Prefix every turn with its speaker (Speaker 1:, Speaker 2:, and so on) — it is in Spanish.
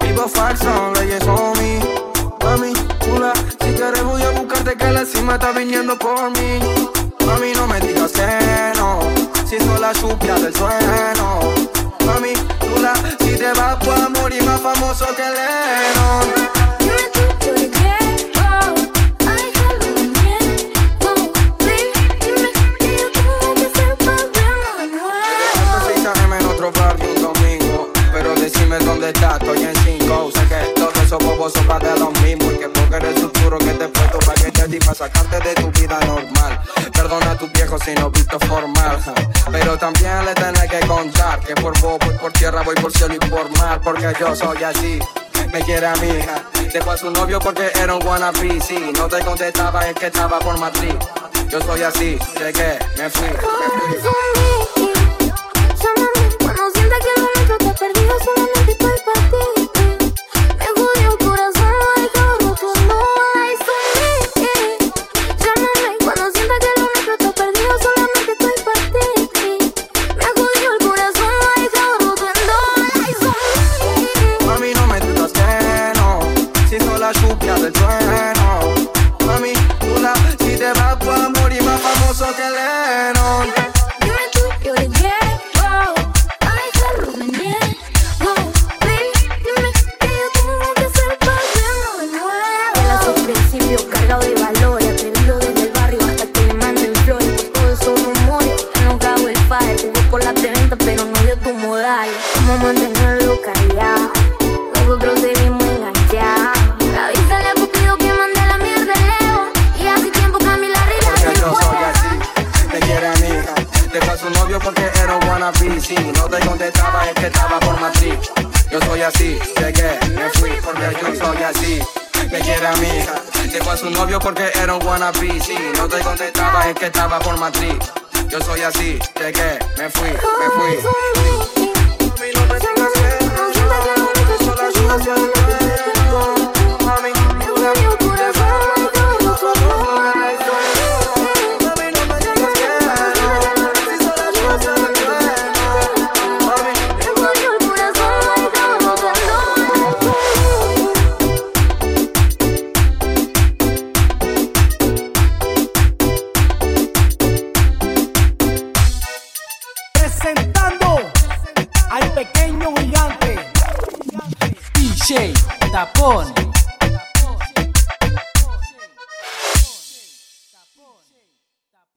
Speaker 1: Vivo falso, leyes son mí. Mami, pula, si quieres voy a buscarte que la cima está viniendo por mí. Mami, no me digas que no, si soy la chupia del sueno. Mami, pula, si te vas, puedo morir más famoso que Leno. Decime dónde estás, estoy en cinco. Sé que todos esos bobos son para de los mismos. Y que porque eres el futuro que te puesto para que te di para sacarte de tu vida normal. Perdona a tu viejo si no visto formal. Pero también le tenés que contar que por vos voy por tierra, voy por cielo y por mar. Porque yo soy así me quiere a hija. Dejó a su novio porque era un wannabe. Si no te contestaba, es que estaba por Madrid. Yo soy así, llegué, me fui, me
Speaker 2: fui. Pero no dio tu modal. Cómo mantenerlo callado. Nosotros seguimos
Speaker 1: Novio porque era un wannabe. Si no te contestaba, es que estaba por Madrid. Yo soy así, llegué, me fui porque yo soy así. Me quiere a hija. Dejó a su novio porque era un wannabe. Si no te contestaba, es que estaba por Madrid. Yo soy así, llegué, me fui, me
Speaker 2: fui.
Speaker 3: Al pequeño gigante. DJ Tapón